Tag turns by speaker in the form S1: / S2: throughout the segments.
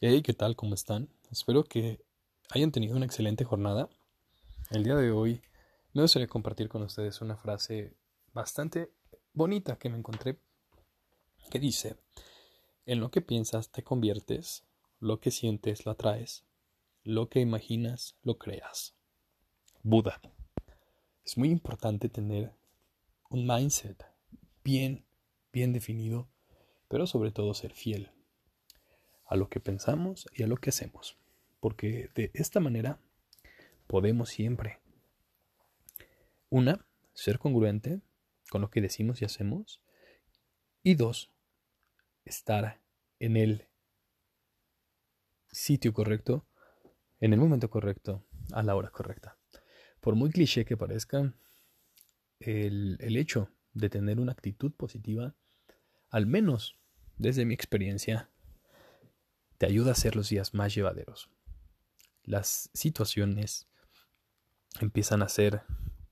S1: Hey, ¿qué tal? ¿Cómo están? Espero que hayan tenido una excelente jornada. El día de hoy me gustaría compartir con ustedes una frase bastante bonita que me encontré que dice, en lo que piensas te conviertes, lo que sientes lo atraes, lo que imaginas lo creas. Buda. Es muy importante tener un mindset bien, bien definido, pero sobre todo ser fiel a lo que pensamos y a lo que hacemos. Porque de esta manera podemos siempre, una, ser congruente con lo que decimos y hacemos. Y dos, estar en el sitio correcto, en el momento correcto, a la hora correcta. Por muy cliché que parezca, el, el hecho de tener una actitud positiva, al menos desde mi experiencia, ayuda a hacer los días más llevaderos. Las situaciones empiezan a ser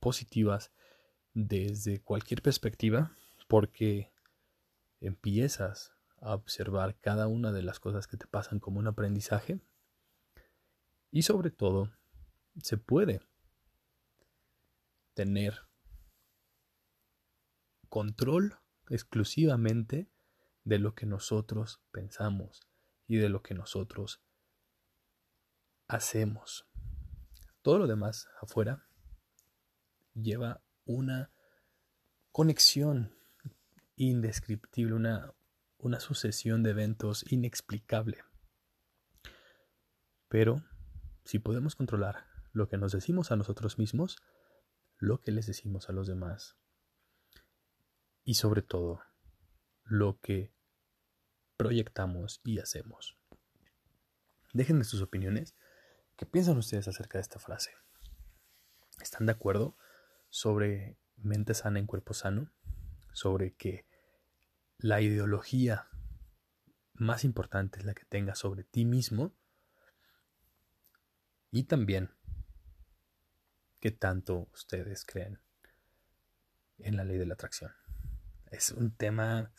S1: positivas desde cualquier perspectiva porque empiezas a observar cada una de las cosas que te pasan como un aprendizaje y sobre todo se puede tener control exclusivamente de lo que nosotros pensamos y de lo que nosotros hacemos. Todo lo demás afuera lleva una conexión indescriptible, una, una sucesión de eventos inexplicable. Pero si podemos controlar lo que nos decimos a nosotros mismos, lo que les decimos a los demás y sobre todo lo que proyectamos y hacemos. Déjenme sus opiniones. ¿Qué piensan ustedes acerca de esta frase? ¿Están de acuerdo sobre mente sana en cuerpo sano? Sobre que la ideología más importante es la que tengas sobre ti mismo y también qué tanto ustedes creen en la ley de la atracción. Es un tema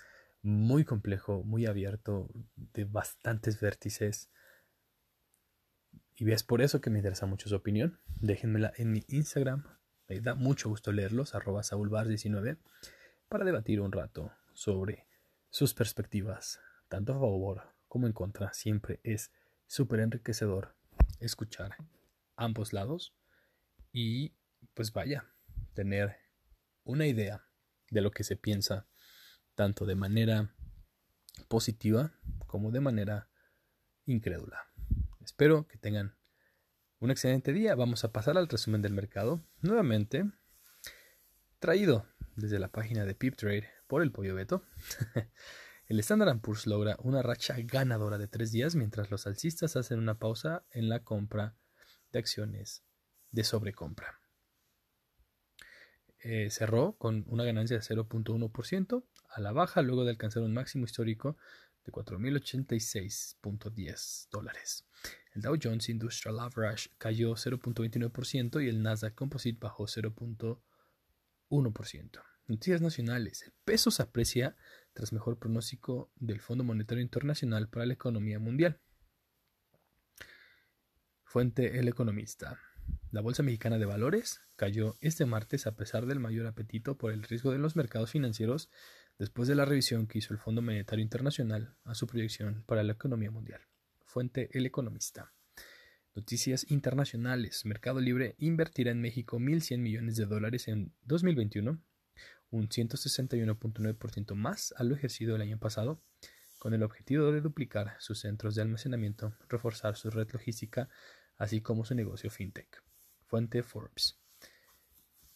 S1: muy complejo, muy abierto, de bastantes vértices. Y es por eso que me interesa mucho su opinión. Déjenmela en mi Instagram. Me da mucho gusto leerlos, arroba saulbars19, para debatir un rato sobre sus perspectivas, tanto a favor como en contra. Siempre es súper enriquecedor escuchar ambos lados y pues vaya, tener una idea de lo que se piensa tanto de manera positiva como de manera incrédula. Espero que tengan un excelente día. Vamos a pasar al resumen del mercado. Nuevamente, traído desde la página de PipTrade por el Pollo Beto. el Standard Poor's logra una racha ganadora de tres días mientras los alcistas hacen una pausa en la compra de acciones de sobrecompra. Eh, cerró con una ganancia de 0.1% a la baja luego de alcanzar un máximo histórico de 4.086.10 dólares. El Dow Jones Industrial Average cayó 0.29% y el Nasdaq Composite bajó 0.1%. Noticias nacionales. El peso se aprecia tras mejor pronóstico del Fondo Monetario Internacional para la economía mundial. Fuente El Economista. La Bolsa Mexicana de Valores cayó este martes a pesar del mayor apetito por el riesgo de los mercados financieros después de la revisión que hizo el Fondo Monetario Internacional a su proyección para la economía mundial. Fuente El Economista. Noticias internacionales. Mercado Libre invertirá en México 1.100 millones de dólares en 2021, un 161.9% más a lo ejercido el año pasado, con el objetivo de duplicar sus centros de almacenamiento, reforzar su red logística, así como su negocio fintech. Fuente Forbes.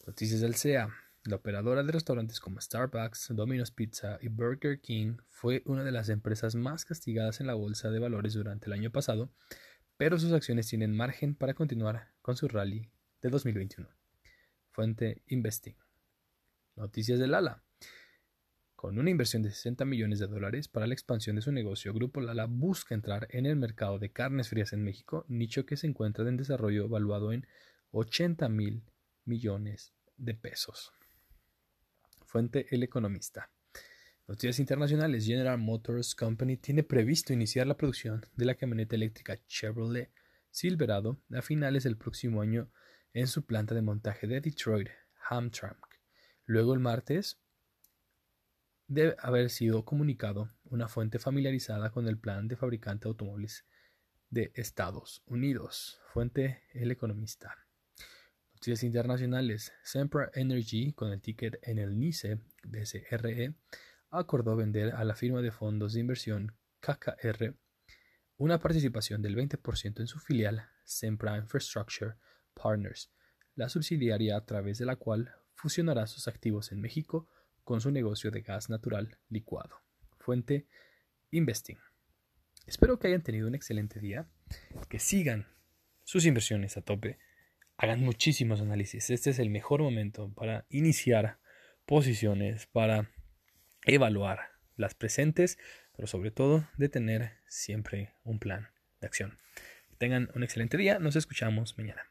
S1: Noticias del CEA. La operadora de restaurantes como Starbucks, Domino's Pizza y Burger King fue una de las empresas más castigadas en la bolsa de valores durante el año pasado, pero sus acciones tienen margen para continuar con su rally de 2021. Fuente Investing. Noticias del Lala. Con una inversión de 60 millones de dólares para la expansión de su negocio, Grupo Lala busca entrar en el mercado de carnes frías en México, nicho que se encuentra en desarrollo evaluado en 80 mil millones de pesos. Fuente El Economista. Noticias internacionales. General Motors Company tiene previsto iniciar la producción de la camioneta eléctrica Chevrolet Silverado a finales del próximo año en su planta de montaje de Detroit, Hamtramck. Luego el martes debe haber sido comunicado una fuente familiarizada con el plan de fabricante de automóviles de Estados Unidos. Fuente El Economista. Noticias internacionales. Sempra Energy, con el ticket en el NICE DSRE, acordó vender a la firma de fondos de inversión KKR una participación del 20% en su filial Sempra Infrastructure Partners, la subsidiaria a través de la cual fusionará sus activos en México con su negocio de gas natural licuado. Fuente Investing. Espero que hayan tenido un excelente día, que sigan sus inversiones a tope, hagan muchísimos análisis. Este es el mejor momento para iniciar posiciones, para evaluar las presentes, pero sobre todo de tener siempre un plan de acción. tengan un excelente día, nos escuchamos mañana.